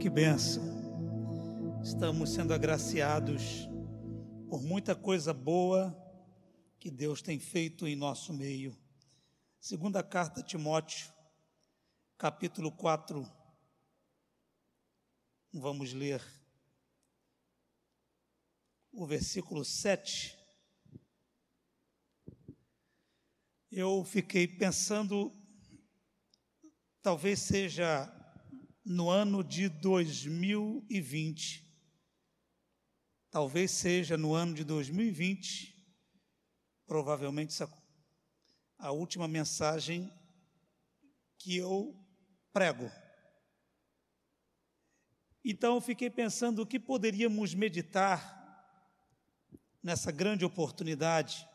Que benção. Estamos sendo agraciados por muita coisa boa que Deus tem feito em nosso meio. Segunda carta a Timóteo, capítulo 4. Vamos ler o versículo 7. Eu fiquei pensando, talvez seja no ano de 2020, talvez seja no ano de 2020, provavelmente a última mensagem que eu prego. Então eu fiquei pensando o que poderíamos meditar nessa grande oportunidade.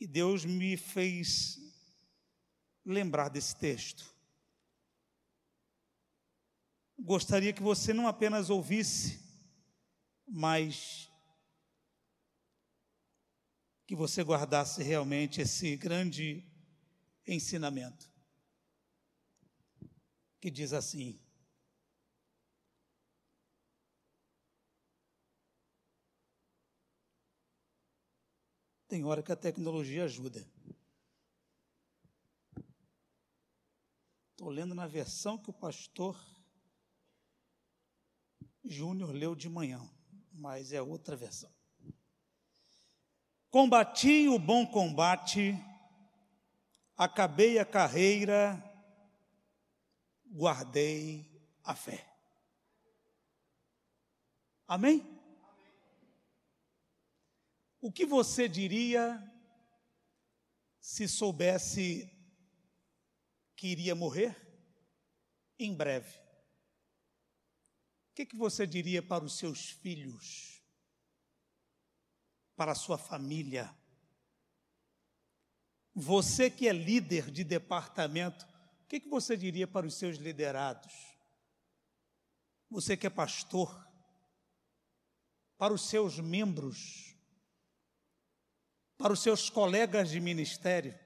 E Deus me fez lembrar desse texto. Gostaria que você não apenas ouvisse, mas que você guardasse realmente esse grande ensinamento. Que diz assim: Tem hora que a tecnologia ajuda. Estou lendo na versão que o pastor Júnior leu de manhã, mas é outra versão. Combati o bom combate, acabei a carreira, guardei a fé. Amém? O que você diria se soubesse que iria morrer em breve? O que, que você diria para os seus filhos, para a sua família? Você que é líder de departamento, o que, que você diria para os seus liderados? Você que é pastor, para os seus membros, para os seus colegas de ministério.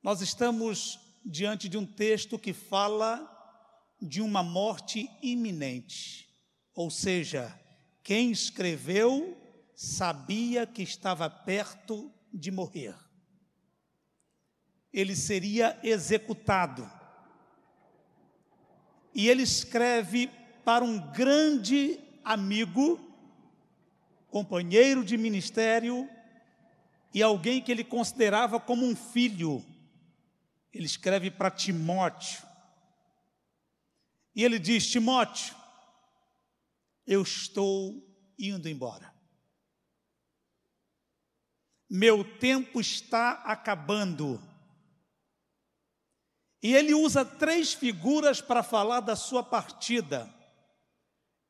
Nós estamos diante de um texto que fala de uma morte iminente. Ou seja, quem escreveu sabia que estava perto de morrer. Ele seria executado. E ele escreve para um grande amigo, companheiro de ministério e alguém que ele considerava como um filho. Ele escreve para Timóteo. E ele diz: Timóteo, eu estou indo embora. Meu tempo está acabando. E ele usa três figuras para falar da sua partida.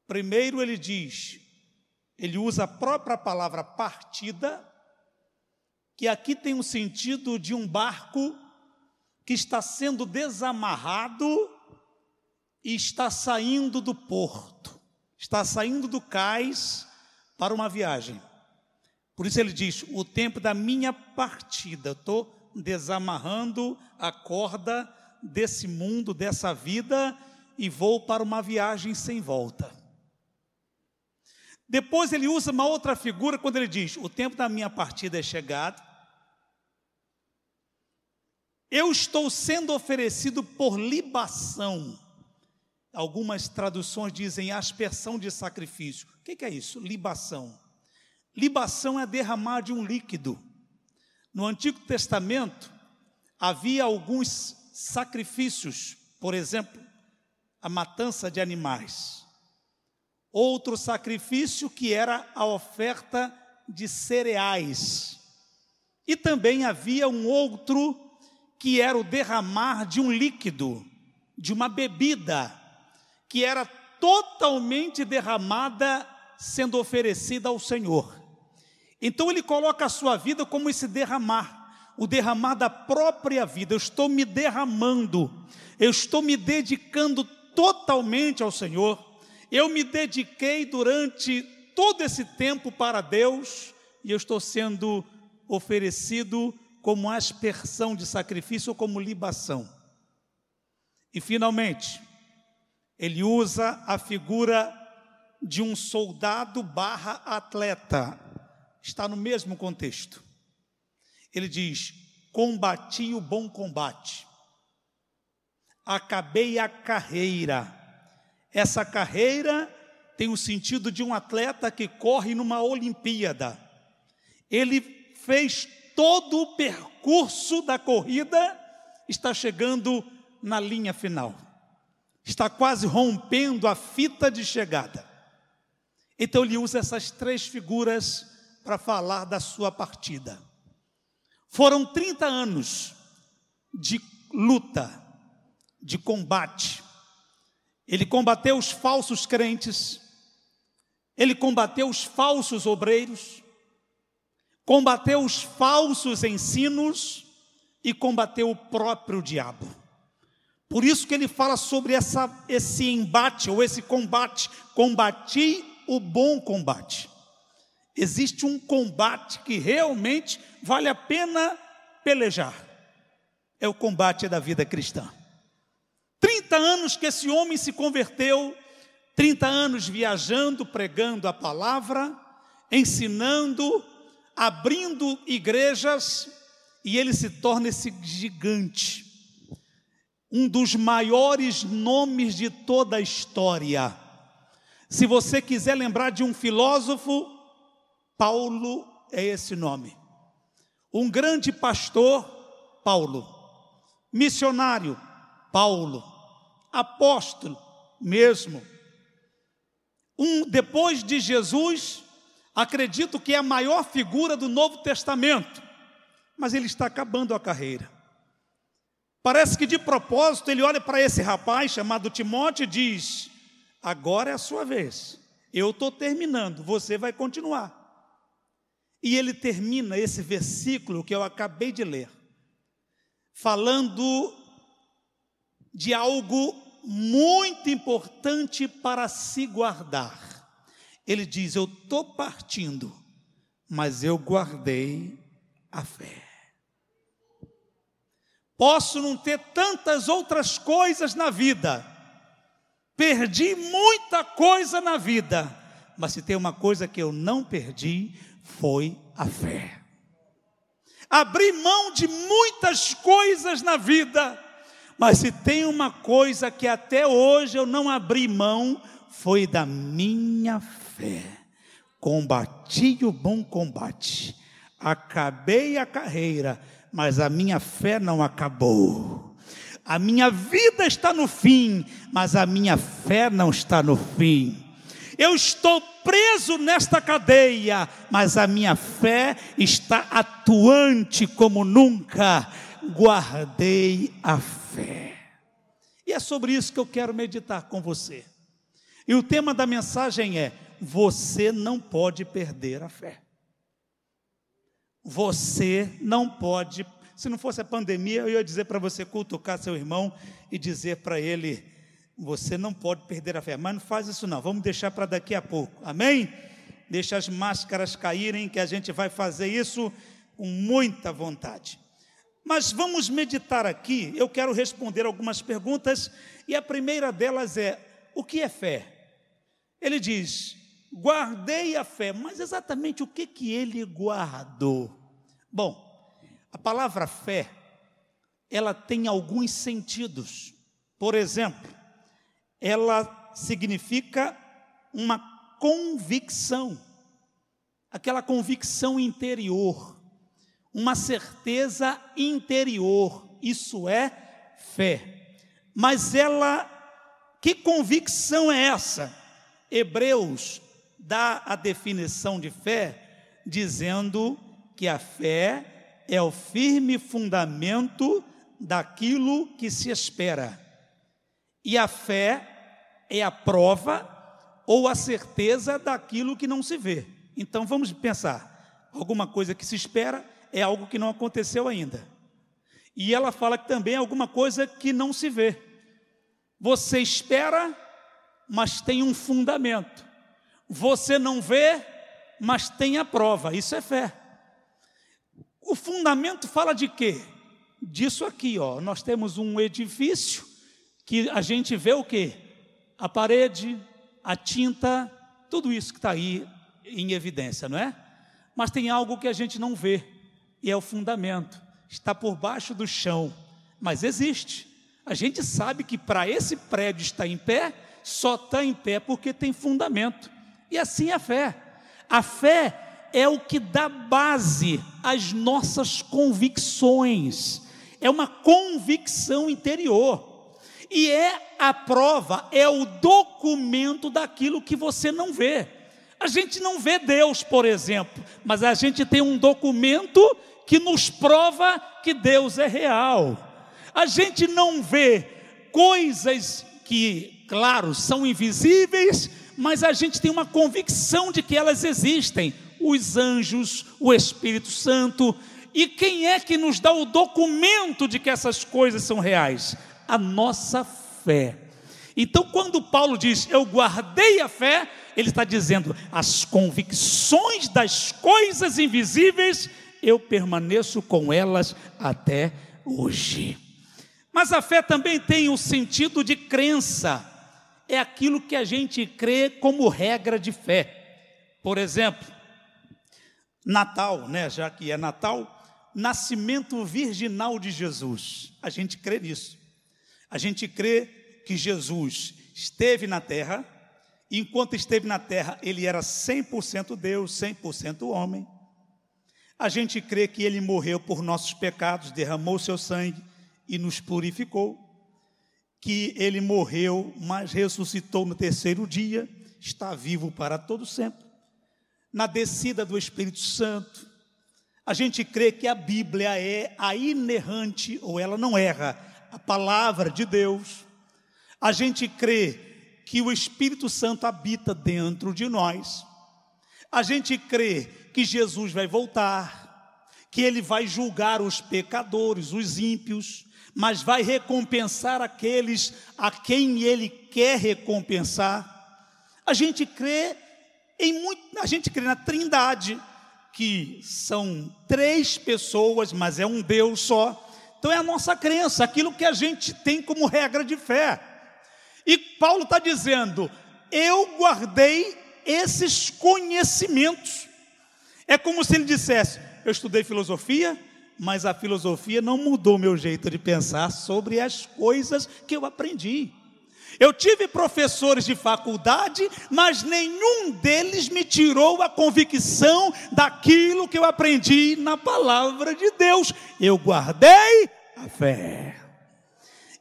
Primeiro, ele diz, ele usa a própria palavra partida, que aqui tem o sentido de um barco que está sendo desamarrado e está saindo do porto, está saindo do cais para uma viagem. Por isso ele diz: o tempo da minha partida, estou desamarrando a corda desse mundo, dessa vida, e vou para uma viagem sem volta. Depois ele usa uma outra figura quando ele diz: o tempo da minha partida é chegado. Eu estou sendo oferecido por libação Algumas traduções dizem aspersão de sacrifício. O que é isso? Libação. Libação é derramar de um líquido. No Antigo Testamento, havia alguns sacrifícios, por exemplo, a matança de animais. Outro sacrifício que era a oferta de cereais. E também havia um outro que era o derramar de um líquido, de uma bebida que era totalmente derramada sendo oferecida ao Senhor. Então ele coloca a sua vida como esse derramar, o derramar da própria vida. Eu estou me derramando, eu estou me dedicando totalmente ao Senhor. Eu me dediquei durante todo esse tempo para Deus e eu estou sendo oferecido como aspersão de sacrifício ou como libação. E finalmente, ele usa a figura de um soldado barra atleta. Está no mesmo contexto. Ele diz: combati o bom combate, acabei a carreira. Essa carreira tem o sentido de um atleta que corre numa Olimpíada. Ele fez todo o percurso da corrida, está chegando na linha final. Está quase rompendo a fita de chegada. Então ele usa essas três figuras para falar da sua partida. Foram 30 anos de luta, de combate. Ele combateu os falsos crentes, ele combateu os falsos obreiros, combateu os falsos ensinos e combateu o próprio diabo. Por isso que ele fala sobre essa, esse embate ou esse combate. Combati o bom combate. Existe um combate que realmente vale a pena pelejar. É o combate da vida cristã. 30 anos que esse homem se converteu, 30 anos viajando, pregando a palavra, ensinando, abrindo igrejas, e ele se torna esse gigante, um dos maiores nomes de toda a história. Se você quiser lembrar de um filósofo, Paulo é esse nome. Um grande pastor, Paulo. Missionário, Paulo. Apóstolo, mesmo. Um depois de Jesus, acredito que é a maior figura do Novo Testamento, mas ele está acabando a carreira. Parece que de propósito ele olha para esse rapaz chamado Timóteo e diz: Agora é a sua vez, eu estou terminando, você vai continuar. E ele termina esse versículo que eu acabei de ler, falando de algo muito importante para se guardar. Ele diz: Eu estou partindo, mas eu guardei a fé. Posso não ter tantas outras coisas na vida, perdi muita coisa na vida, mas se tem uma coisa que eu não perdi, foi a fé. Abri mão de muitas coisas na vida, mas se tem uma coisa que até hoje eu não abri mão, foi da minha fé. Combati o bom combate, acabei a carreira, mas a minha fé não acabou. A minha vida está no fim, mas a minha fé não está no fim. Eu estou preso nesta cadeia, mas a minha fé está atuante como nunca. Guardei a fé. E é sobre isso que eu quero meditar com você. E o tema da mensagem é: você não pode perder a fé. Você não pode. Se não fosse a pandemia, eu ia dizer para você cutucar seu irmão e dizer para ele: você não pode perder a fé, mas não faz isso não. Vamos deixar para daqui a pouco. Amém? Deixa as máscaras caírem, que a gente vai fazer isso com muita vontade. Mas vamos meditar aqui. Eu quero responder algumas perguntas e a primeira delas é: o que é fé? Ele diz: guardei a fé, mas exatamente o que que ele guardou? Bom, a palavra fé, ela tem alguns sentidos. Por exemplo, ela significa uma convicção, aquela convicção interior, uma certeza interior, isso é fé. Mas ela, que convicção é essa? Hebreus dá a definição de fé dizendo que a fé é o firme fundamento daquilo que se espera. E a fé é a prova ou a certeza daquilo que não se vê. Então vamos pensar: alguma coisa que se espera é algo que não aconteceu ainda. E ela fala que também é alguma coisa que não se vê. Você espera, mas tem um fundamento. Você não vê, mas tem a prova. Isso é fé. O fundamento fala de quê? Disso aqui, ó. Nós temos um edifício que a gente vê o quê? A parede, a tinta, tudo isso que está aí em evidência, não é? Mas tem algo que a gente não vê, e é o fundamento. Está por baixo do chão, mas existe. A gente sabe que para esse prédio estar em pé, só está em pé porque tem fundamento. E assim é a fé. A fé é o que dá base às nossas convicções. É uma convicção interior. E é a prova, é o documento daquilo que você não vê. A gente não vê Deus, por exemplo, mas a gente tem um documento que nos prova que Deus é real. A gente não vê coisas que, claro, são invisíveis, mas a gente tem uma convicção de que elas existem. Os anjos, o Espírito Santo. E quem é que nos dá o documento de que essas coisas são reais? A nossa fé. Então, quando Paulo diz, eu guardei a fé, ele está dizendo, as convicções das coisas invisíveis, eu permaneço com elas até hoje. Mas a fé também tem o sentido de crença, é aquilo que a gente crê como regra de fé. Por exemplo, Natal, né, já que é Natal, nascimento virginal de Jesus. A gente crê nisso. A gente crê que Jesus esteve na terra, e enquanto esteve na terra, ele era 100% Deus, 100% homem. A gente crê que ele morreu por nossos pecados, derramou seu sangue e nos purificou. Que ele morreu, mas ressuscitou no terceiro dia, está vivo para todo sempre. Na descida do Espírito Santo, a gente crê que a Bíblia é a inerrante, ou ela não erra, a palavra de Deus. A gente crê que o Espírito Santo habita dentro de nós. A gente crê que Jesus vai voltar, que ele vai julgar os pecadores, os ímpios, mas vai recompensar aqueles a quem ele quer recompensar. A gente crê em muito, a gente crê na Trindade, que são três pessoas, mas é um Deus só. Então é a nossa crença, aquilo que a gente tem como regra de fé. E Paulo está dizendo: eu guardei esses conhecimentos. É como se ele dissesse: eu estudei filosofia, mas a filosofia não mudou meu jeito de pensar sobre as coisas que eu aprendi. Eu tive professores de faculdade, mas nenhum deles me tirou a convicção daquilo que eu aprendi na palavra de Deus. Eu guardei a fé.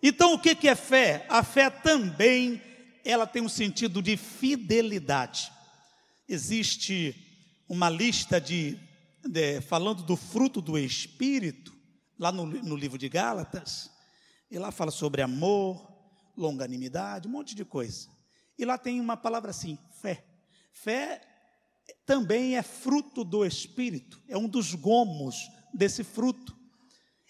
Então, o que é fé? A fé também, ela tem um sentido de fidelidade. Existe uma lista de, de falando do fruto do Espírito, lá no, no livro de Gálatas, e lá fala sobre amor, longanimidade, um monte de coisa. E lá tem uma palavra assim, fé. Fé também é fruto do Espírito, é um dos gomos desse fruto.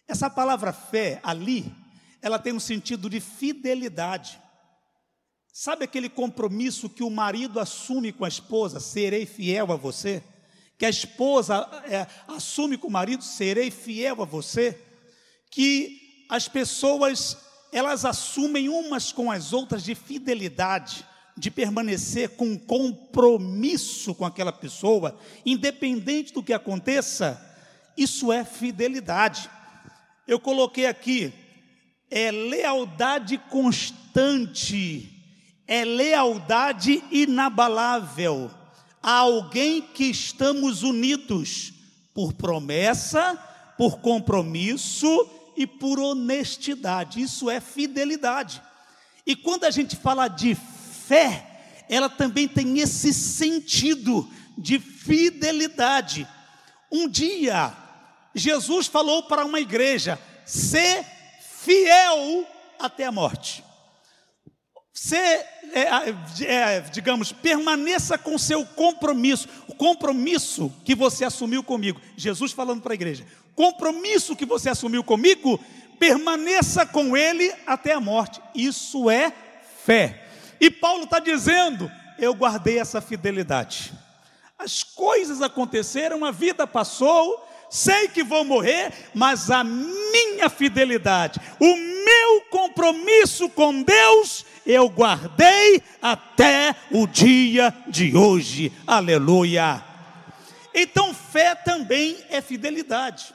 Essa palavra fé ali, ela tem um sentido de fidelidade. Sabe aquele compromisso que o marido assume com a esposa, serei fiel a você? Que a esposa é, assume com o marido, serei fiel a você? Que as pessoas, elas assumem umas com as outras de fidelidade, de permanecer com compromisso com aquela pessoa, independente do que aconteça, isso é fidelidade. Eu coloquei aqui é lealdade constante, é lealdade inabalável a alguém que estamos unidos por promessa, por compromisso e por honestidade. Isso é fidelidade. E quando a gente fala de fé, ela também tem esse sentido de fidelidade. Um dia, Jesus falou para uma igreja: fiel até a morte. Você, é, é, digamos, permaneça com seu compromisso, o compromisso que você assumiu comigo. Jesus falando para a igreja: compromisso que você assumiu comigo, permaneça com ele até a morte. Isso é fé. E Paulo está dizendo: eu guardei essa fidelidade. As coisas aconteceram, a vida passou, sei que vou morrer, mas a minha fidelidade, o meu compromisso com Deus eu guardei até o dia de hoje. Aleluia. Então, fé também é fidelidade.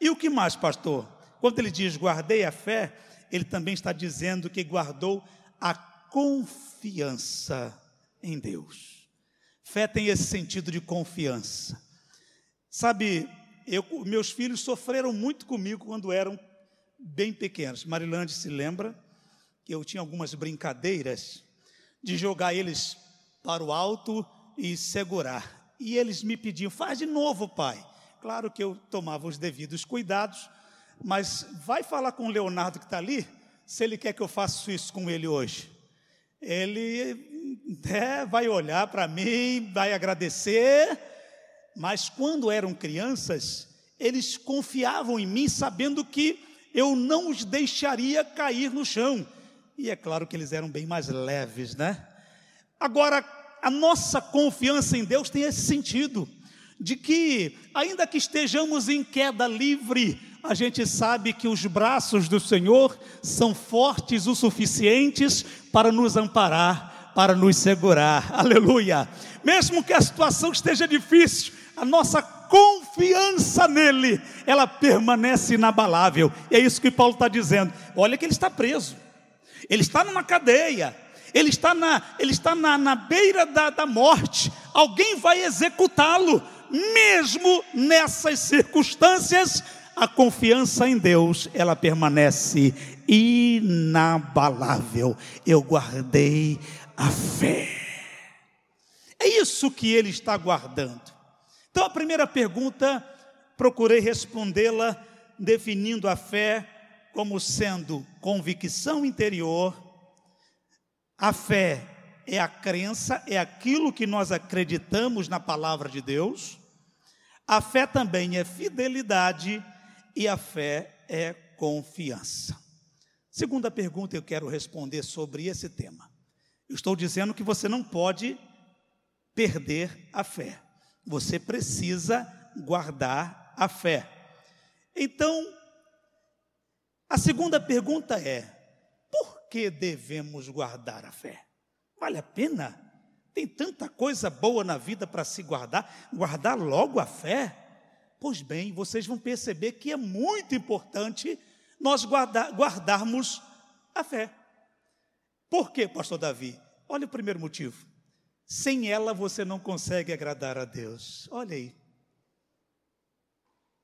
E o que mais, pastor? Quando ele diz guardei a fé, ele também está dizendo que guardou a confiança em Deus. Fé tem esse sentido de confiança. Sabe, eu, meus filhos sofreram muito comigo quando eram bem pequenos. Marilande se lembra que eu tinha algumas brincadeiras de jogar eles para o alto e segurar. E eles me pediam: faz de novo, pai. Claro que eu tomava os devidos cuidados, mas vai falar com o Leonardo que está ali, se ele quer que eu faça isso com ele hoje. Ele é, vai olhar para mim, vai agradecer, mas quando eram crianças, eles confiavam em mim, sabendo que eu não os deixaria cair no chão. E é claro que eles eram bem mais leves, né? Agora, a nossa confiança em Deus tem esse sentido de que, ainda que estejamos em queda livre, a gente sabe que os braços do Senhor são fortes o suficientes para nos amparar, para nos segurar. Aleluia! Mesmo que a situação esteja difícil, a nossa confiança nele, ela permanece inabalável. E é isso que Paulo está dizendo. Olha que ele está preso, ele está numa cadeia, ele está na, ele está na, na beira da, da morte, alguém vai executá-lo mesmo nessas circunstâncias, a confiança em Deus, ela permanece inabalável. Eu guardei a fé. É isso que ele está guardando. Então, a primeira pergunta, procurei respondê-la definindo a fé como sendo convicção interior. A fé é a crença, é aquilo que nós acreditamos na palavra de Deus. A fé também é fidelidade e a fé é confiança. Segunda pergunta eu quero responder sobre esse tema. Eu estou dizendo que você não pode perder a fé. Você precisa guardar a fé. Então, a segunda pergunta é: por que devemos guardar a fé? Vale a pena? Tem tanta coisa boa na vida para se guardar, guardar logo a fé. Pois bem, vocês vão perceber que é muito importante nós guardar, guardarmos a fé. Por quê, pastor Davi? Olha o primeiro motivo. Sem ela você não consegue agradar a Deus. Olha aí.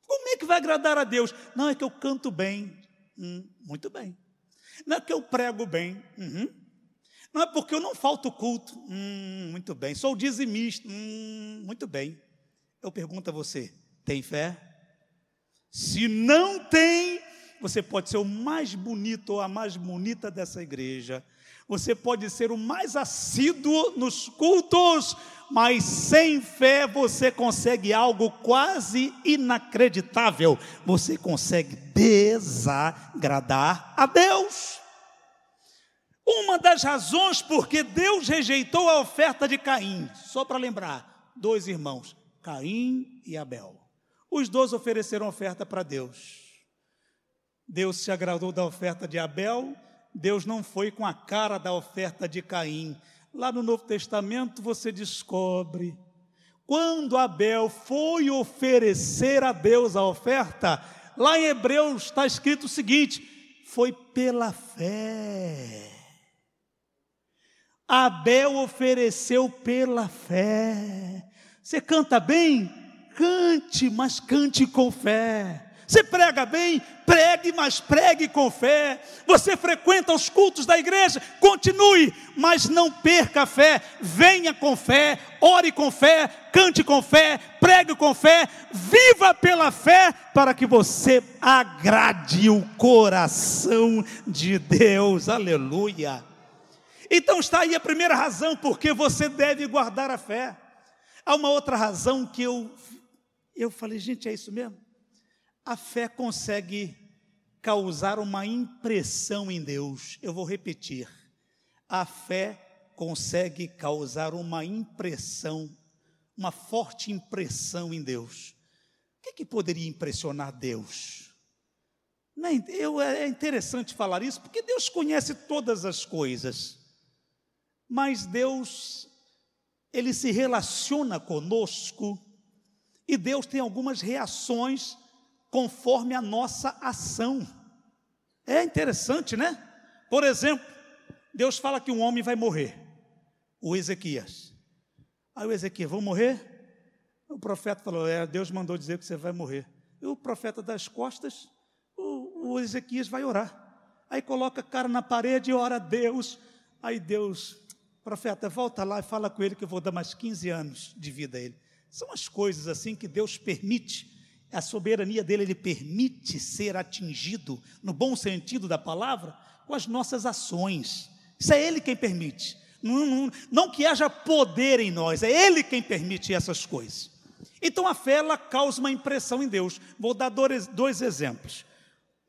Como é que vai agradar a Deus? Não, é que eu canto bem. Hum, muito bem. Não é que eu prego bem. Uhum. Não é porque eu não falto culto. Hum, muito bem. Sou dizimista. Hum, muito bem. Eu pergunto a você: tem fé? Se não tem, você pode ser o mais bonito ou a mais bonita dessa igreja. Você pode ser o mais assíduo nos cultos, mas sem fé você consegue algo quase inacreditável. Você consegue desagradar a Deus. Uma das razões porque Deus rejeitou a oferta de Caim, só para lembrar, dois irmãos, Caim e Abel. Os dois ofereceram oferta para Deus. Deus se agradou da oferta de Abel, Deus não foi com a cara da oferta de Caim. Lá no Novo Testamento você descobre, quando Abel foi oferecer a Deus a oferta, lá em Hebreus está escrito o seguinte: foi pela fé. Abel ofereceu pela fé. Você canta bem? Cante, mas cante com fé. Você prega bem? Pregue, mas pregue com fé. Você frequenta os cultos da igreja? Continue, mas não perca a fé. Venha com fé, ore com fé, cante com fé, pregue com fé, viva pela fé, para que você agrade o coração de Deus. Aleluia. Então está aí a primeira razão porque você deve guardar a fé. Há uma outra razão que eu eu falei, gente, é isso mesmo? A fé consegue causar uma impressão em Deus. Eu vou repetir. A fé consegue causar uma impressão, uma forte impressão em Deus. O que, é que poderia impressionar Deus? É, é interessante falar isso, porque Deus conhece todas as coisas, mas Deus, Ele se relaciona conosco, e Deus tem algumas reações conforme a nossa ação. É interessante, né? Por exemplo, Deus fala que um homem vai morrer, o Ezequias. Aí o Ezequias, vou morrer? O profeta falou: É, Deus mandou dizer que você vai morrer. E o profeta das costas, o, o Ezequias vai orar. Aí coloca a cara na parede e ora a Deus. Aí Deus, profeta, volta lá e fala com ele que eu vou dar mais 15 anos de vida a ele. São as coisas assim que Deus permite, a soberania dele, ele permite ser atingido, no bom sentido da palavra, com as nossas ações. Isso é Ele quem permite. Não, não, não que haja poder em nós, é Ele quem permite essas coisas. Então a fé ela causa uma impressão em Deus. Vou dar dois, dois exemplos.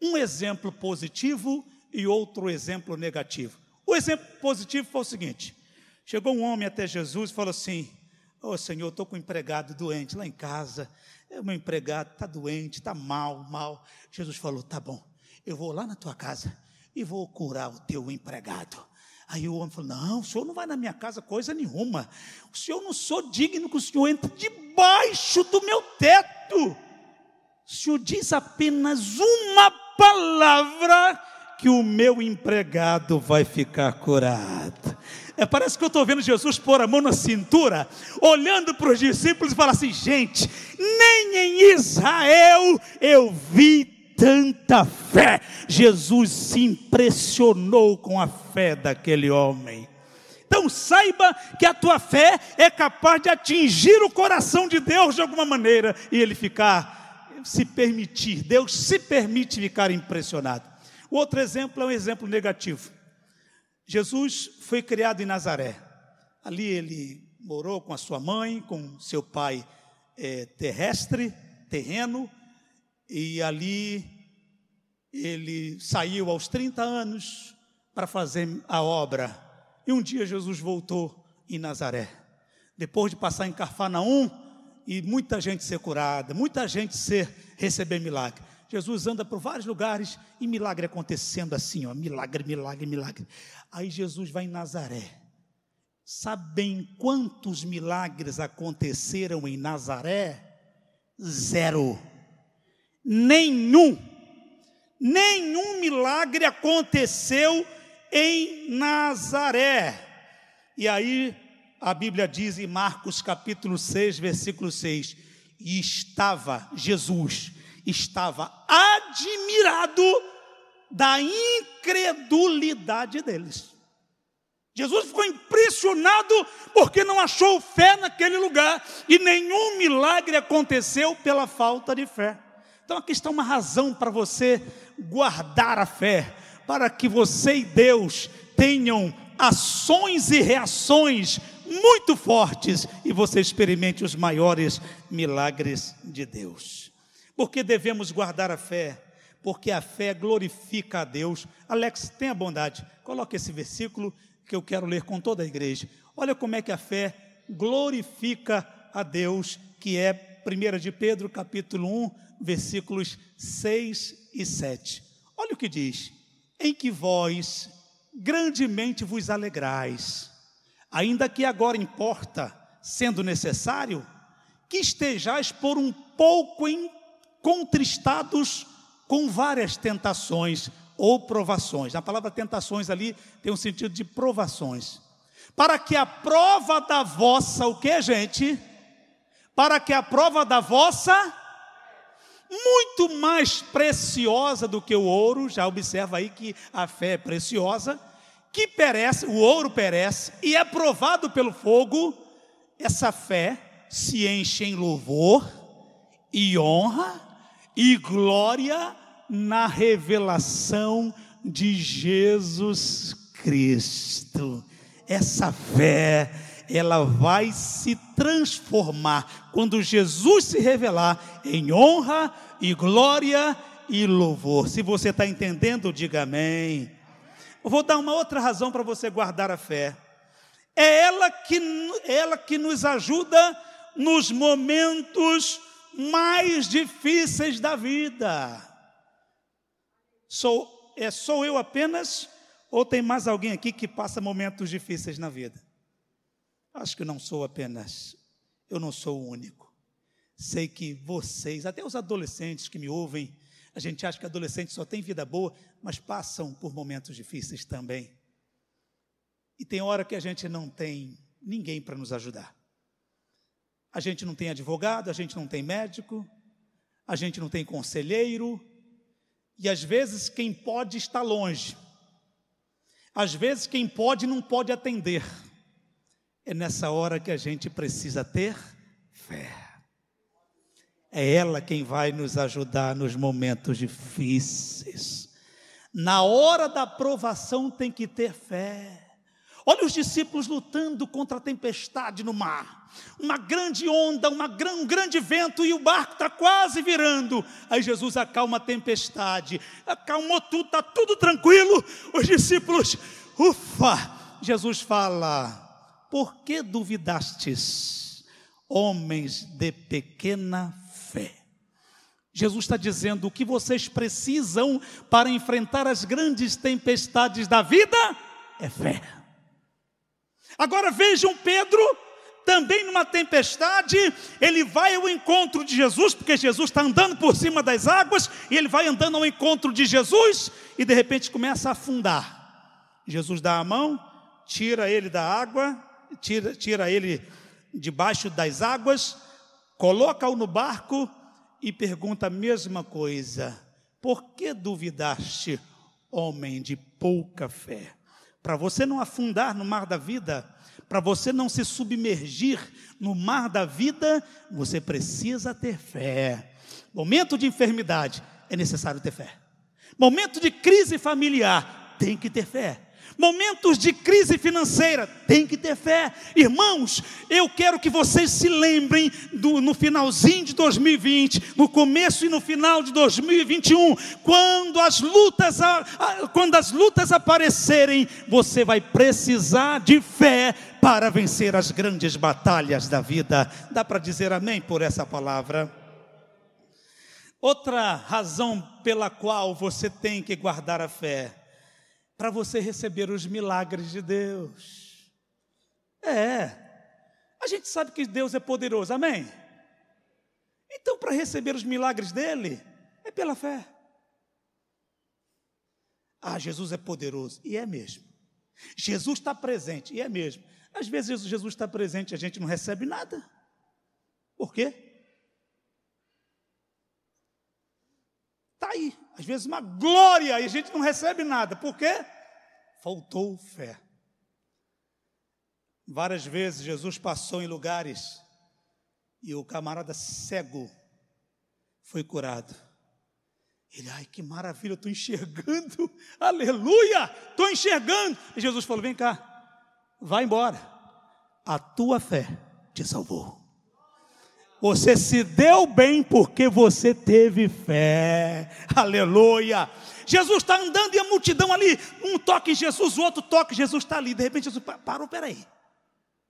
Um exemplo positivo e outro exemplo negativo. O exemplo positivo foi o seguinte: chegou um homem até Jesus e falou assim: Ô oh, Senhor, estou com um empregado doente lá em casa. O meu empregado está doente, está mal, mal. Jesus falou: tá bom, eu vou lá na tua casa e vou curar o teu empregado. Aí o homem falou: Não, o senhor não vai na minha casa coisa nenhuma. O senhor não sou digno que o senhor entre debaixo do meu teto. O senhor diz apenas uma palavra que o meu empregado vai ficar curado. É, parece que eu estou vendo Jesus pôr a mão na cintura, olhando para os discípulos e falar assim: gente, nem em Israel eu vi tanta fé. Jesus se impressionou com a fé daquele homem. Então saiba que a tua fé é capaz de atingir o coração de Deus de alguma maneira e ele ficar, se permitir, Deus se permite ficar impressionado. O outro exemplo é um exemplo negativo. Jesus foi criado em Nazaré. Ali ele morou com a sua mãe, com seu pai é, terrestre, terreno, e ali ele saiu aos 30 anos para fazer a obra. E um dia Jesus voltou em Nazaré. Depois de passar em Carfanaum e muita gente ser curada, muita gente ser receber milagre. Jesus anda por vários lugares e milagre acontecendo assim, ó, milagre, milagre, milagre. Aí Jesus vai em Nazaré. Sabem quantos milagres aconteceram em Nazaré? Zero. Nenhum. Nenhum milagre aconteceu em Nazaré. E aí a Bíblia diz em Marcos capítulo 6, versículo 6: E estava Jesus estava admirado da incredulidade deles. Jesus ficou impressionado porque não achou fé naquele lugar e nenhum milagre aconteceu pela falta de fé. Então aqui está uma razão para você guardar a fé, para que você e Deus tenham ações e reações muito fortes e você experimente os maiores milagres de Deus. Porque devemos guardar a fé? Porque a fé glorifica a Deus. Alex, tenha bondade, coloque esse versículo que eu quero ler com toda a igreja. Olha como é que a fé glorifica a Deus, que é 1 de Pedro, capítulo 1, versículos 6 e 7. Olha o que diz: Em que vós grandemente vos alegrais, ainda que agora importa, sendo necessário, que estejais por um pouco em contristados com várias tentações ou provações. A palavra tentações ali tem um sentido de provações. Para que a prova da vossa, o que, gente? Para que a prova da vossa, muito mais preciosa do que o ouro, já observa aí que a fé é preciosa, que perece, o ouro perece e é provado pelo fogo, essa fé se enche em louvor e honra e glória na revelação de Jesus Cristo. Essa fé, ela vai se transformar quando Jesus se revelar em honra e glória e louvor. Se você está entendendo, diga amém. Eu vou dar uma outra razão para você guardar a fé. É ela que, ela que nos ajuda nos momentos mais difíceis da vida. Sou, é, sou eu apenas ou tem mais alguém aqui que passa momentos difíceis na vida? Acho que não sou apenas, eu não sou o único. Sei que vocês, até os adolescentes que me ouvem, a gente acha que adolescente só tem vida boa, mas passam por momentos difíceis também. E tem hora que a gente não tem ninguém para nos ajudar. A gente não tem advogado, a gente não tem médico, a gente não tem conselheiro, e às vezes quem pode está longe. Às vezes quem pode não pode atender. É nessa hora que a gente precisa ter fé. É ela quem vai nos ajudar nos momentos difíceis. Na hora da provação tem que ter fé. Olha os discípulos lutando contra a tempestade no mar. Uma grande onda, uma, um grande vento e o barco está quase virando. Aí Jesus acalma a tempestade, acalmou tudo, está tudo tranquilo. Os discípulos, ufa! Jesus fala: Por que duvidastes, homens de pequena fé? Jesus está dizendo: o que vocês precisam para enfrentar as grandes tempestades da vida é fé. Agora vejam Pedro, também numa tempestade, ele vai ao encontro de Jesus, porque Jesus está andando por cima das águas, e ele vai andando ao encontro de Jesus, e de repente começa a afundar. Jesus dá a mão, tira ele da água, tira, tira ele debaixo das águas, coloca-o no barco e pergunta a mesma coisa: Por que duvidaste, homem de pouca fé? para você não afundar no mar da vida, para você não se submergir no mar da vida, você precisa ter fé. Momento de enfermidade, é necessário ter fé. Momento de crise familiar, tem que ter fé. Momentos de crise financeira, tem que ter fé. Irmãos, eu quero que vocês se lembrem do, no finalzinho de 2020, no começo e no final de 2021, quando as lutas, quando as lutas aparecerem, você vai precisar de fé para vencer as grandes batalhas da vida. Dá para dizer amém por essa palavra? Outra razão pela qual você tem que guardar a fé para você receber os milagres de Deus. É, a gente sabe que Deus é poderoso, amém? Então, para receber os milagres dele, é pela fé. Ah, Jesus é poderoso, e é mesmo. Jesus está presente, e é mesmo. Às vezes Jesus está presente e a gente não recebe nada. Por quê? Está aí, às vezes uma glória e a gente não recebe nada. Por quê? Faltou fé. Várias vezes Jesus passou em lugares e o camarada cego foi curado. Ele, ai que maravilha, eu estou enxergando, aleluia, estou enxergando. E Jesus falou: vem cá, vai embora, a tua fé te salvou. Você se deu bem porque você teve fé. Aleluia. Jesus está andando e a multidão ali, um toque Jesus, o outro toque, Jesus está ali. De repente Jesus parou, peraí.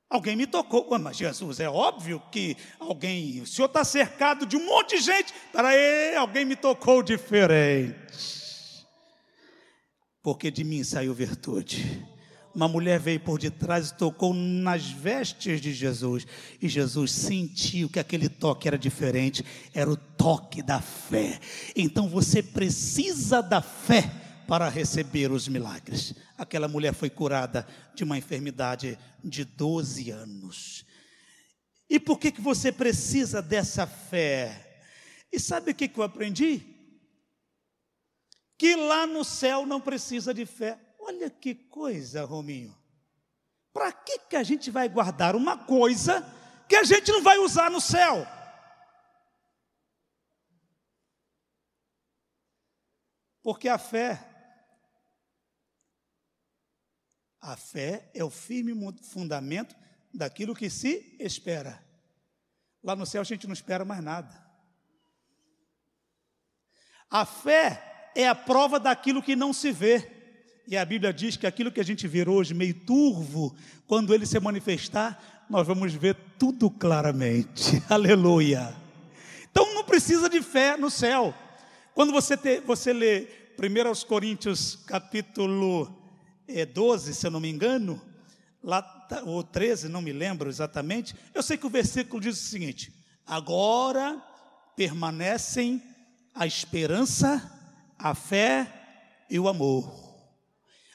Alguém me tocou. Ué, mas Jesus, é óbvio que alguém, o senhor está cercado de um monte de gente. Peraí, alguém me tocou diferente. Porque de mim saiu virtude uma mulher veio por detrás e tocou nas vestes de Jesus. E Jesus sentiu que aquele toque era diferente, era o toque da fé. Então você precisa da fé para receber os milagres. Aquela mulher foi curada de uma enfermidade de 12 anos. E por que, que você precisa dessa fé? E sabe o que, que eu aprendi? Que lá no céu não precisa de fé. Olha que coisa, Rominho. Para que, que a gente vai guardar uma coisa que a gente não vai usar no céu? Porque a fé, a fé é o firme fundamento daquilo que se espera. Lá no céu a gente não espera mais nada. A fé é a prova daquilo que não se vê. E a Bíblia diz que aquilo que a gente vê hoje meio turvo, quando ele se manifestar, nós vamos ver tudo claramente. Aleluia. Então não precisa de fé no céu. Quando você, te, você lê 1 Coríntios capítulo é, 12, se eu não me engano, lá, tá, ou 13, não me lembro exatamente. Eu sei que o versículo diz o seguinte: Agora permanecem a esperança, a fé e o amor.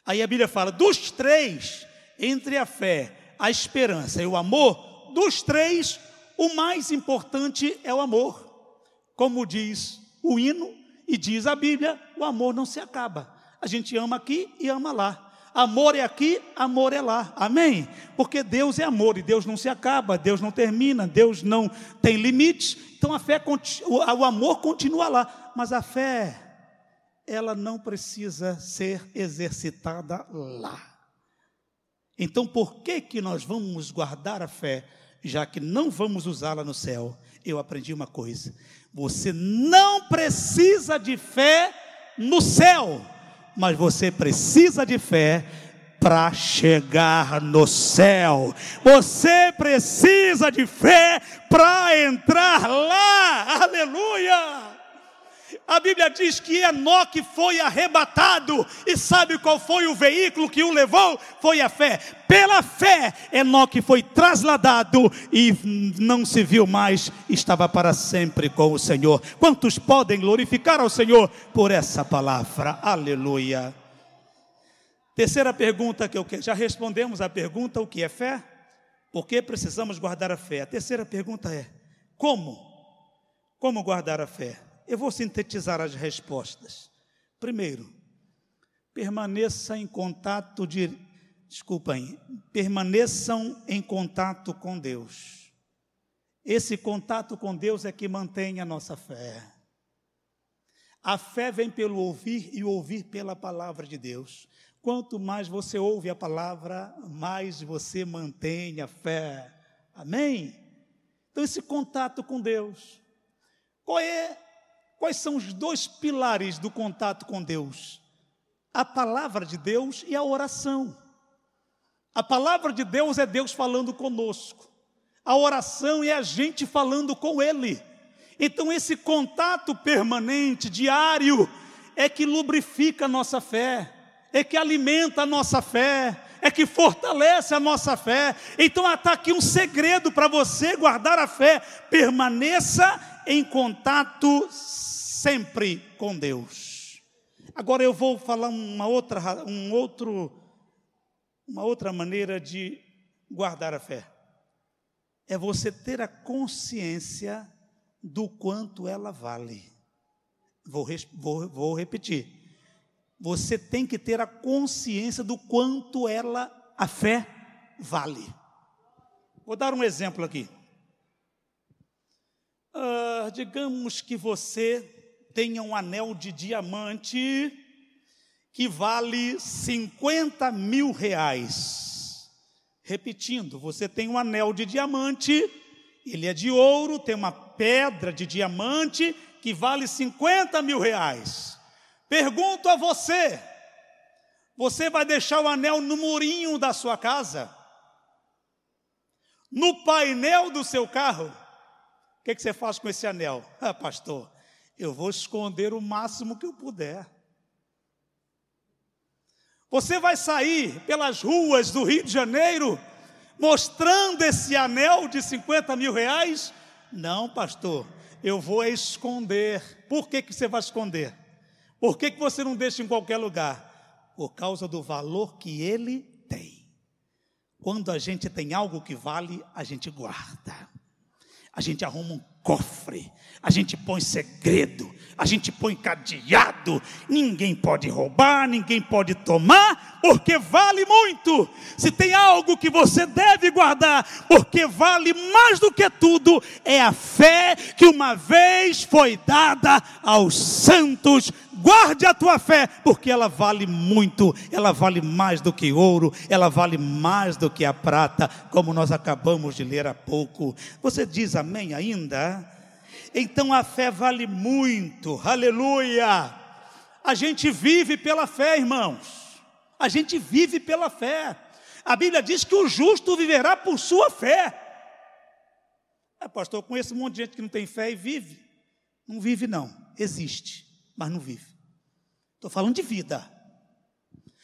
Aí a Bíblia fala: dos três, entre a fé, a esperança e o amor, dos três, o mais importante é o amor. Como diz o hino e diz a Bíblia, o amor não se acaba. A gente ama aqui e ama lá. Amor é aqui, amor é lá. Amém? Porque Deus é amor e Deus não se acaba, Deus não termina, Deus não tem limites. Então a fé, o amor continua lá, mas a fé, ela não precisa ser exercitada lá. Então por que que nós vamos guardar a fé, já que não vamos usá-la no céu? Eu aprendi uma coisa: você não precisa de fé no céu mas você precisa de fé para chegar no céu. Você precisa de fé para entrar lá. Aleluia! A Bíblia diz que Enoque foi arrebatado, e sabe qual foi o veículo que o levou? Foi a fé. Pela fé, Enoque foi trasladado e não se viu mais, estava para sempre com o Senhor. Quantos podem glorificar ao Senhor por essa palavra? Aleluia. Terceira pergunta que eu quero, já respondemos a pergunta: o que é fé? Por que precisamos guardar a fé? A terceira pergunta é: como? Como guardar a fé? Eu vou sintetizar as respostas. Primeiro, permaneça em contato de, desculpem, permaneçam em contato com Deus. Esse contato com Deus é que mantém a nossa fé. A fé vem pelo ouvir e ouvir pela palavra de Deus. Quanto mais você ouve a palavra, mais você mantém a fé. Amém? Então, esse contato com Deus. Qual é Quais são os dois pilares do contato com Deus? A palavra de Deus e a oração. A palavra de Deus é Deus falando conosco. A oração é a gente falando com Ele. Então, esse contato permanente, diário, é que lubrifica a nossa fé, é que alimenta a nossa fé, é que fortalece a nossa fé. Então, está aqui um segredo para você guardar a fé: permaneça em contato sempre com Deus. Agora eu vou falar uma outra, um outro, uma outra maneira de guardar a fé. É você ter a consciência do quanto ela vale. Vou, vou, vou repetir. Você tem que ter a consciência do quanto ela, a fé, vale. Vou dar um exemplo aqui. Uh, digamos que você tenha um anel de diamante que vale 50 mil reais. Repetindo, você tem um anel de diamante, ele é de ouro, tem uma pedra de diamante que vale 50 mil reais. Pergunto a você: você vai deixar o anel no murinho da sua casa? No painel do seu carro? O que, que você faz com esse anel? Ah, pastor, eu vou esconder o máximo que eu puder. Você vai sair pelas ruas do Rio de Janeiro mostrando esse anel de 50 mil reais? Não, pastor, eu vou esconder. Por que, que você vai esconder? Por que, que você não deixa em qualquer lugar? Por causa do valor que ele tem. Quando a gente tem algo que vale, a gente guarda. A gente arruma um cofre, a gente põe segredo, a gente põe cadeado, ninguém pode roubar, ninguém pode tomar, porque vale muito. Se tem algo que você deve guardar, porque vale mais do que tudo, é a fé que uma vez foi dada aos santos. Guarde a tua fé, porque ela vale muito, ela vale mais do que ouro, ela vale mais do que a prata, como nós acabamos de ler há pouco. Você diz amém ainda? Então a fé vale muito, aleluia. A gente vive pela fé, irmãos. A gente vive pela fé. A Bíblia diz que o justo viverá por sua fé. É, pastor, eu conheço um monte de gente que não tem fé e vive. Não vive, não. Existe, mas não vive. Estou falando de vida.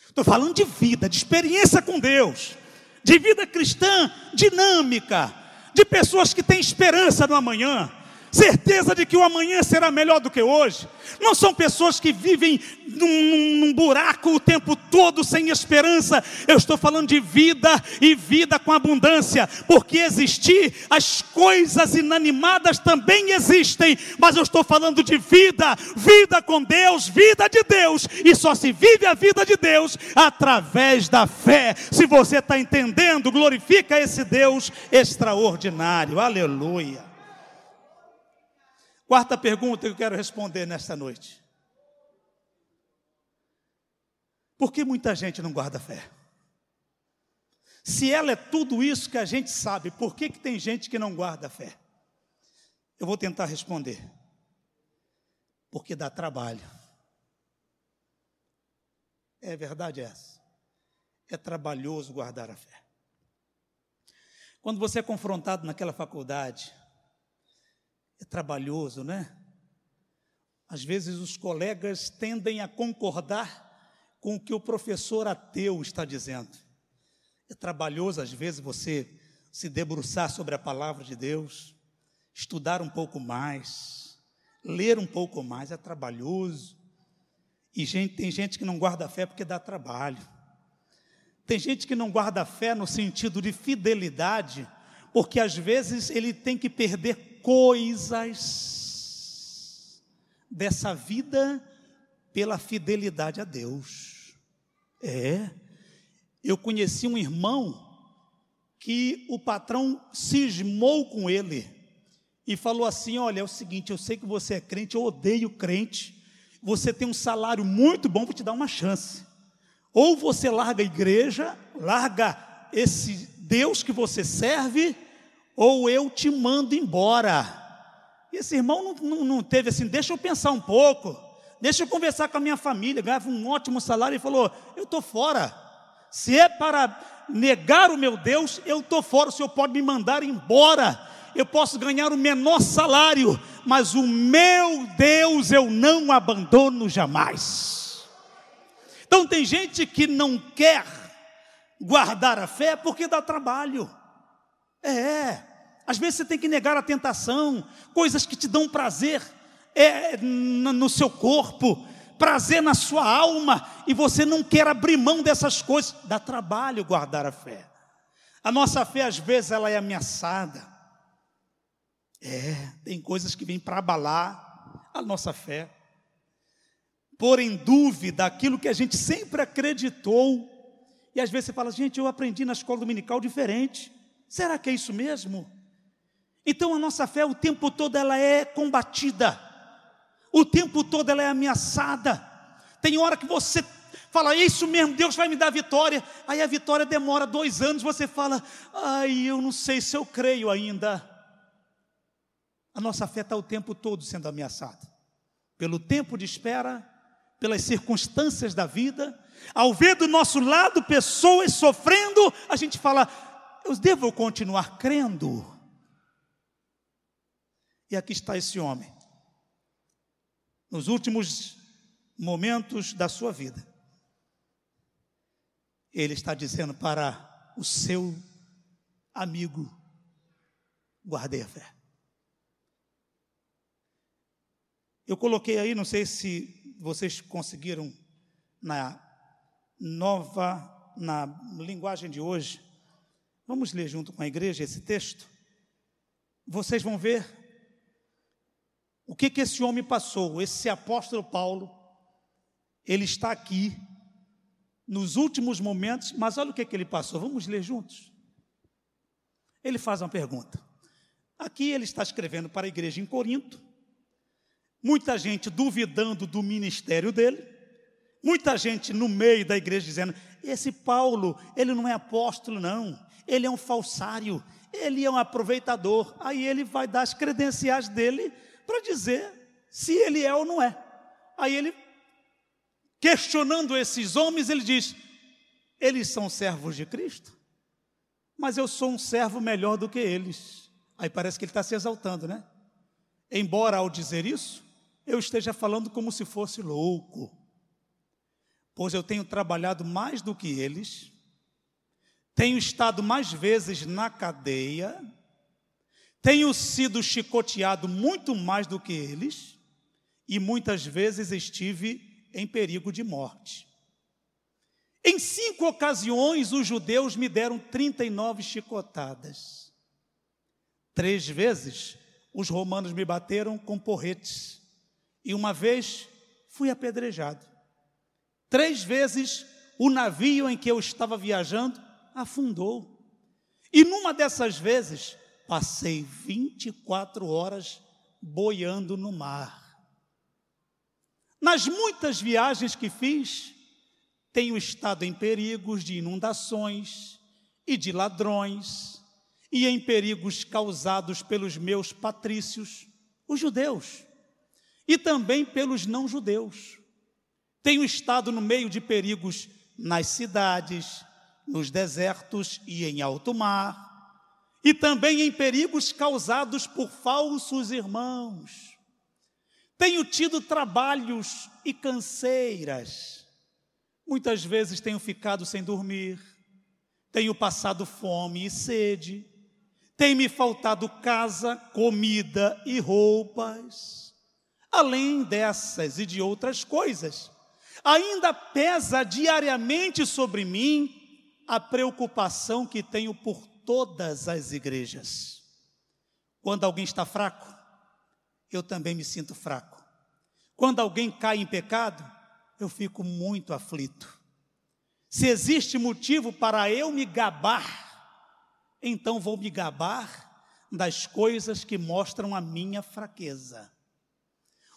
Estou falando de vida, de experiência com Deus, de vida cristã dinâmica, de pessoas que têm esperança no amanhã, certeza de que o amanhã será melhor do que hoje. Não são pessoas que vivem num, num, buraco o tempo todo sem esperança. Eu estou falando de vida e vida com abundância, porque existir, as coisas inanimadas também existem, mas eu estou falando de vida, vida com Deus, vida de Deus, e só se vive a vida de Deus através da fé. Se você está entendendo, glorifica esse Deus extraordinário. Aleluia. Quarta pergunta que eu quero responder nesta noite. Por que muita gente não guarda fé? Se ela é tudo isso que a gente sabe, por que, que tem gente que não guarda fé? Eu vou tentar responder. Porque dá trabalho. É verdade essa. É trabalhoso guardar a fé. Quando você é confrontado naquela faculdade, é trabalhoso, né? Às vezes os colegas tendem a concordar com o que o professor ateu está dizendo. É trabalhoso, às vezes, você se debruçar sobre a palavra de Deus, estudar um pouco mais, ler um pouco mais, é trabalhoso. E gente, tem gente que não guarda fé porque dá trabalho. Tem gente que não guarda fé no sentido de fidelidade, porque às vezes ele tem que perder coisas dessa vida pela fidelidade a Deus. É. Eu conheci um irmão que o patrão cismou com ele e falou assim: Olha, é o seguinte, eu sei que você é crente, eu odeio crente, você tem um salário muito bom, vou te dar uma chance. Ou você larga a igreja, larga esse Deus que você serve, ou eu te mando embora. E esse irmão não, não, não, teve assim, deixa eu pensar um pouco, deixa eu conversar com a minha família, ganhava um ótimo salário e falou: Eu estou fora. Se é para negar o meu Deus, eu estou fora. O senhor pode me mandar embora. Eu posso ganhar o menor salário, mas o meu Deus eu não abandono jamais. Então tem gente que não quer guardar a fé porque dá trabalho. É, às vezes você tem que negar a tentação, coisas que te dão prazer é, no seu corpo, prazer na sua alma, e você não quer abrir mão dessas coisas. Dá trabalho guardar a fé. A nossa fé, às vezes, ela é ameaçada. É, tem coisas que vêm para abalar a nossa fé. Pôr em dúvida aquilo que a gente sempre acreditou. E às vezes você fala, gente, eu aprendi na escola dominical diferente. Será que é isso mesmo? Então a nossa fé o tempo todo ela é combatida, o tempo todo ela é ameaçada. Tem hora que você fala, é isso mesmo, Deus vai me dar vitória. Aí a vitória demora dois anos, você fala, ai, eu não sei se eu creio ainda. A nossa fé está o tempo todo sendo ameaçada, pelo tempo de espera, pelas circunstâncias da vida. Ao ver do nosso lado pessoas sofrendo, a gente fala, eu devo continuar crendo. E aqui está esse homem, nos últimos momentos da sua vida. Ele está dizendo para o seu amigo: guardei a fé. Eu coloquei aí, não sei se vocês conseguiram na nova, na linguagem de hoje. Vamos ler junto com a igreja esse texto. Vocês vão ver o que, que esse homem passou? Esse apóstolo Paulo, ele está aqui nos últimos momentos, mas olha o que, que ele passou. Vamos ler juntos. Ele faz uma pergunta. Aqui ele está escrevendo para a igreja em Corinto, muita gente duvidando do ministério dele, muita gente no meio da igreja dizendo: esse Paulo, ele não é apóstolo, não, ele é um falsário, ele é um aproveitador. Aí ele vai dar as credenciais dele para dizer se ele é ou não é. Aí ele, questionando esses homens, ele diz: eles são servos de Cristo, mas eu sou um servo melhor do que eles. Aí parece que ele está se exaltando, né? Embora ao dizer isso, eu esteja falando como se fosse louco. pois eu tenho trabalhado mais do que eles, tenho estado mais vezes na cadeia, tenho sido chicoteado muito mais do que eles, e muitas vezes estive em perigo de morte. Em cinco ocasiões, os judeus me deram 39 chicotadas. Três vezes, os romanos me bateram com porretes. E uma vez, fui apedrejado. Três vezes, o navio em que eu estava viajando afundou. E numa dessas vezes, passei 24 horas boiando no mar. Nas muitas viagens que fiz, tenho estado em perigos de inundações e de ladrões, e em perigos causados pelos meus patrícios, os judeus, e também pelos não-judeus. Tenho estado no meio de perigos nas cidades, nos desertos e em alto mar, e também em perigos causados por falsos irmãos. Tenho tido trabalhos e canseiras. Muitas vezes tenho ficado sem dormir, tenho passado fome e sede, tem me faltado casa, comida e roupas. Além dessas e de outras coisas, ainda pesa diariamente sobre mim a preocupação que tenho por todas as igrejas. Quando alguém está fraco, eu também me sinto fraco. Quando alguém cai em pecado, eu fico muito aflito. Se existe motivo para eu me gabar, então vou me gabar das coisas que mostram a minha fraqueza.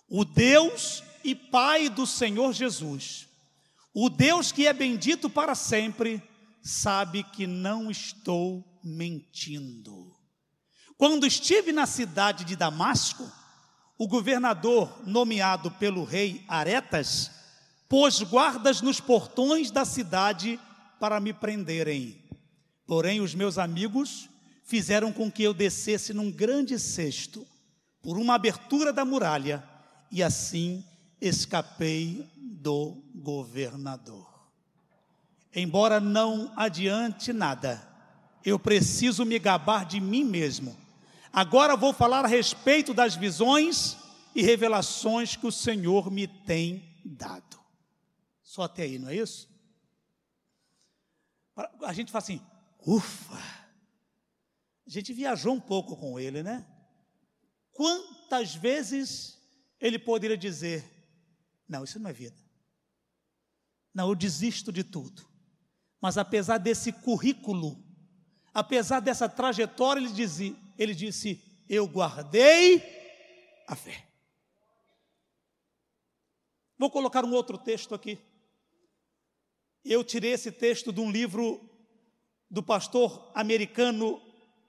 O Deus e Pai do Senhor Jesus, o Deus que é bendito para sempre, sabe que não estou mentindo. Quando estive na cidade de Damasco, o governador nomeado pelo rei Aretas pôs guardas nos portões da cidade para me prenderem. Porém, os meus amigos fizeram com que eu descesse num grande cesto por uma abertura da muralha e assim escapei do governador. Embora não adiante nada, eu preciso me gabar de mim mesmo Agora vou falar a respeito das visões e revelações que o Senhor me tem dado. Só até aí, não é isso? A gente fala assim, ufa! A gente viajou um pouco com ele, né? Quantas vezes ele poderia dizer: Não, isso não é vida. Não, eu desisto de tudo. Mas apesar desse currículo, apesar dessa trajetória, ele dizia: ele disse: Eu guardei a fé. Vou colocar um outro texto aqui. Eu tirei esse texto de um livro do pastor americano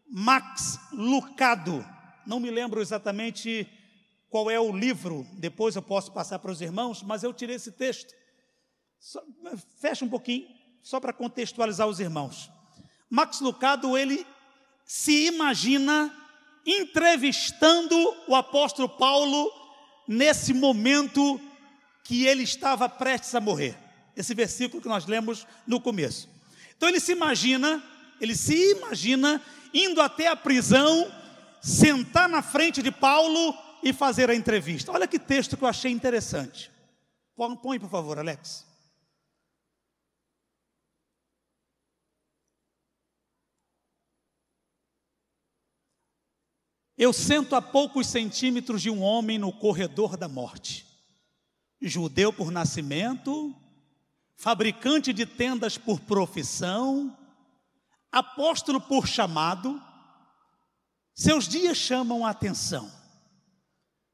Max Lucado. Não me lembro exatamente qual é o livro, depois eu posso passar para os irmãos, mas eu tirei esse texto. Só, fecha um pouquinho, só para contextualizar os irmãos. Max Lucado, ele se imagina entrevistando o apóstolo Paulo nesse momento que ele estava prestes a morrer. Esse versículo que nós lemos no começo. Então ele se imagina, ele se imagina indo até a prisão, sentar na frente de Paulo e fazer a entrevista. Olha que texto que eu achei interessante. Põe, por favor, Alex. Eu sento a poucos centímetros de um homem no corredor da morte. Judeu por nascimento, fabricante de tendas por profissão, apóstolo por chamado, seus dias chamam a atenção.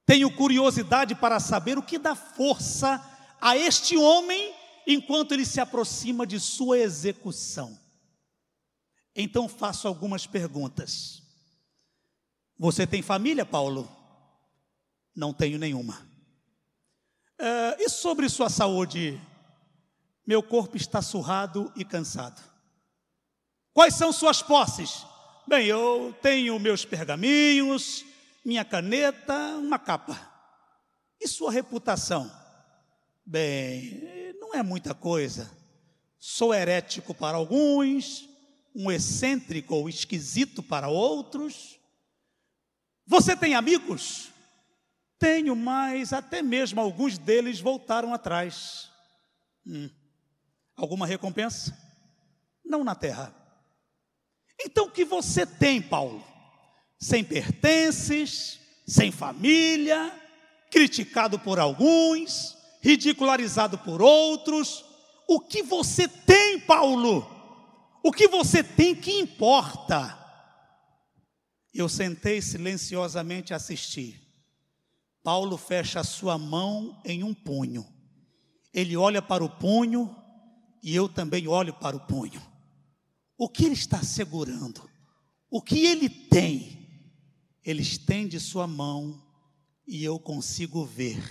Tenho curiosidade para saber o que dá força a este homem enquanto ele se aproxima de sua execução. Então faço algumas perguntas. Você tem família, Paulo? Não tenho nenhuma. Uh, e sobre sua saúde? Meu corpo está surrado e cansado. Quais são suas posses? Bem, eu tenho meus pergaminhos, minha caneta, uma capa. E sua reputação? Bem, não é muita coisa. Sou herético para alguns, um excêntrico ou esquisito para outros. Você tem amigos? Tenho, mas até mesmo alguns deles voltaram atrás. Hum. Alguma recompensa? Não na terra. Então o que você tem, Paulo? Sem pertences, sem família, criticado por alguns, ridicularizado por outros. O que você tem, Paulo? O que você tem que importa? Eu sentei silenciosamente a assistir. Paulo fecha a sua mão em um punho. Ele olha para o punho e eu também olho para o punho. O que ele está segurando? O que ele tem? Ele estende sua mão e eu consigo ver.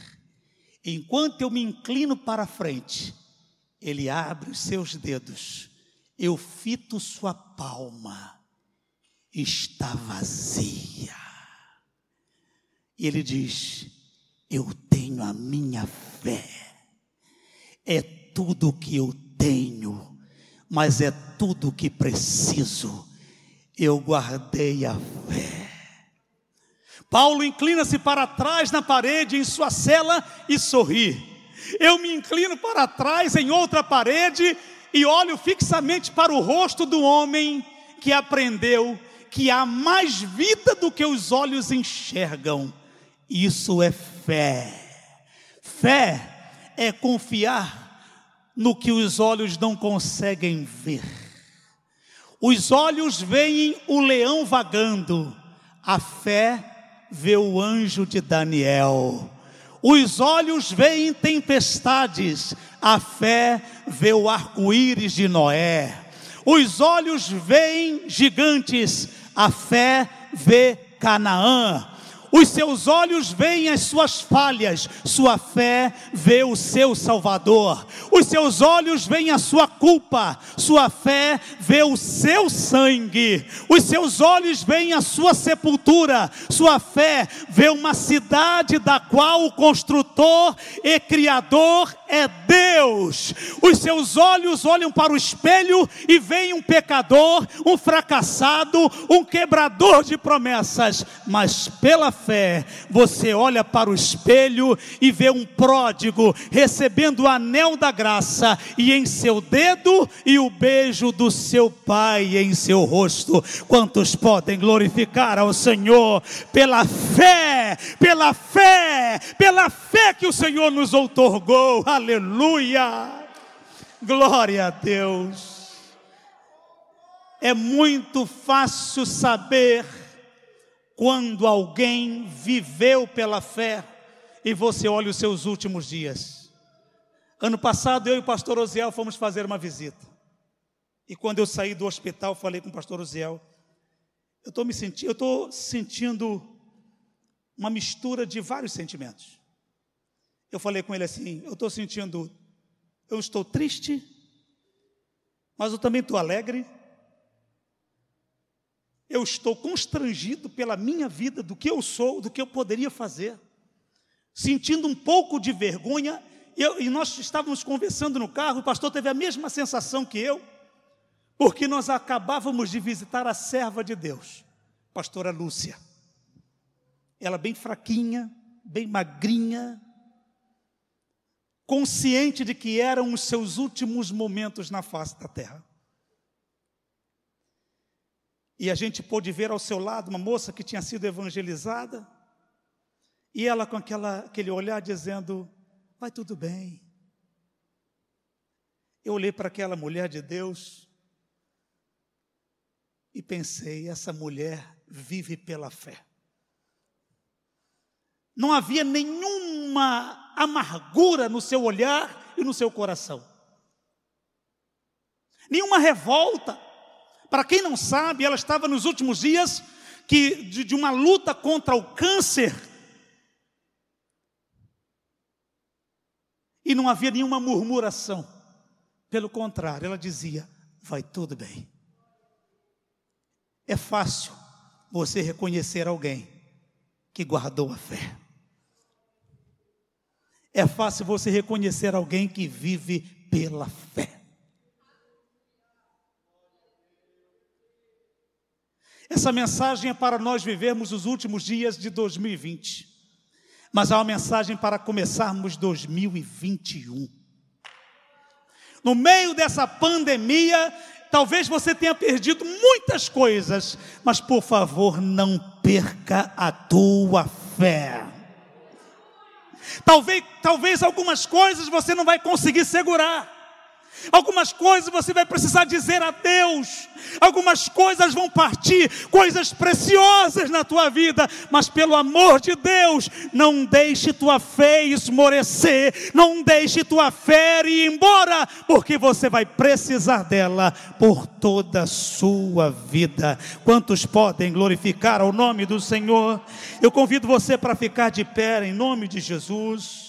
Enquanto eu me inclino para frente, ele abre os seus dedos, eu fito sua palma, está vazia. E ele diz: Eu tenho a minha fé, é tudo que eu tenho, mas é tudo que preciso. Eu guardei a fé. Paulo inclina-se para trás na parede em sua cela e sorri. Eu me inclino para trás em outra parede e olho fixamente para o rosto do homem que aprendeu que há mais vida do que os olhos enxergam. Isso é fé. Fé é confiar no que os olhos não conseguem ver. Os olhos veem o leão vagando, a fé vê o anjo de Daniel. Os olhos veem tempestades, a fé vê o arco-íris de Noé. Os olhos veem gigantes, a fé vê Canaã. Os seus olhos veem as suas falhas, sua fé vê o seu Salvador. Os seus olhos veem a sua culpa, sua fé vê o seu sangue. Os seus olhos veem a sua sepultura, sua fé vê uma cidade da qual o construtor e criador é Deus. Os seus olhos olham para o espelho e veem um pecador, um fracassado, um quebrador de promessas, mas pela fé você olha para o espelho e vê um pródigo recebendo o anel da graça e em seu dedo e o beijo do seu pai em seu rosto. Quantos podem glorificar ao Senhor pela fé, pela fé, pela fé que o Senhor nos outorgou? Aleluia! Glória a Deus. É muito fácil saber quando alguém viveu pela fé e você olha os seus últimos dias. Ano passado eu e o pastor Osiel fomos fazer uma visita. E quando eu saí do hospital, falei com o pastor Osiel, eu estou me sentindo, eu estou sentindo uma mistura de vários sentimentos. Eu falei com ele assim: eu estou sentindo, eu estou triste, mas eu também estou alegre. Eu estou constrangido pela minha vida, do que eu sou, do que eu poderia fazer, sentindo um pouco de vergonha. Eu, e nós estávamos conversando no carro, o pastor teve a mesma sensação que eu, porque nós acabávamos de visitar a serva de Deus, pastora Lúcia. Ela bem fraquinha, bem magrinha, consciente de que eram os seus últimos momentos na face da terra. E a gente pôde ver ao seu lado uma moça que tinha sido evangelizada, e ela com aquela, aquele olhar dizendo: Vai tudo bem. Eu olhei para aquela mulher de Deus e pensei: essa mulher vive pela fé. Não havia nenhuma amargura no seu olhar e no seu coração. Nenhuma revolta. Para quem não sabe, ela estava nos últimos dias que, de, de uma luta contra o câncer. E não havia nenhuma murmuração. Pelo contrário, ela dizia: vai tudo bem. É fácil você reconhecer alguém que guardou a fé. É fácil você reconhecer alguém que vive pela fé. Essa mensagem é para nós vivermos os últimos dias de 2020, mas é uma mensagem para começarmos 2021. No meio dessa pandemia, talvez você tenha perdido muitas coisas, mas por favor, não perca a tua fé. Talvez, talvez algumas coisas você não vai conseguir segurar. Algumas coisas você vai precisar dizer a Deus, algumas coisas vão partir, coisas preciosas na tua vida, mas pelo amor de Deus, não deixe tua fé esmorecer, não deixe tua fé ir embora, porque você vai precisar dela por toda a sua vida. Quantos podem glorificar ao nome do Senhor? Eu convido você para ficar de pé em nome de Jesus.